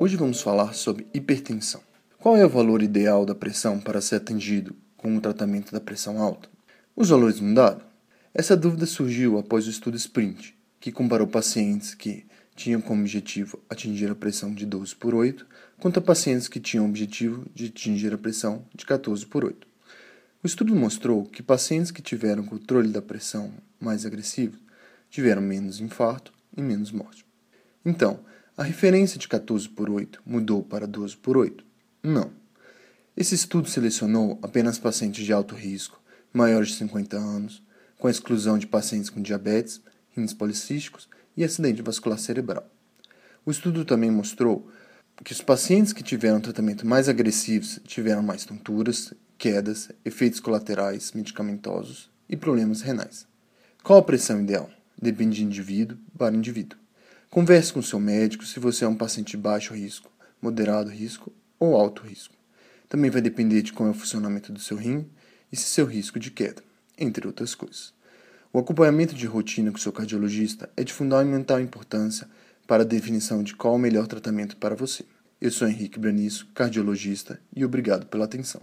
Hoje vamos falar sobre hipertensão. Qual é o valor ideal da pressão para ser atendido com o tratamento da pressão alta? Os valores mudaram? Essa dúvida surgiu após o estudo SPRINT, que comparou pacientes que tinham como objetivo atingir a pressão de 12 por 8 contra pacientes que tinham o objetivo de atingir a pressão de 14 por 8. O estudo mostrou que pacientes que tiveram controle da pressão mais agressivo tiveram menos infarto e menos morte. Então, a referência de 14 por 8 mudou para 12 por 8? Não. Esse estudo selecionou apenas pacientes de alto risco, maiores de 50 anos, com a exclusão de pacientes com diabetes, rins policísticos e acidente vascular cerebral. O estudo também mostrou que os pacientes que tiveram tratamento mais agressivos tiveram mais tonturas, quedas, efeitos colaterais medicamentosos e problemas renais. Qual a pressão ideal? Depende de indivíduo para indivíduo. Converse com seu médico se você é um paciente de baixo risco, moderado risco ou alto risco. Também vai depender de como é o funcionamento do seu rim e se seu risco de queda, entre outras coisas. O acompanhamento de rotina com seu cardiologista é de fundamental importância para a definição de qual o melhor tratamento para você. Eu sou Henrique Braniço, cardiologista, e obrigado pela atenção.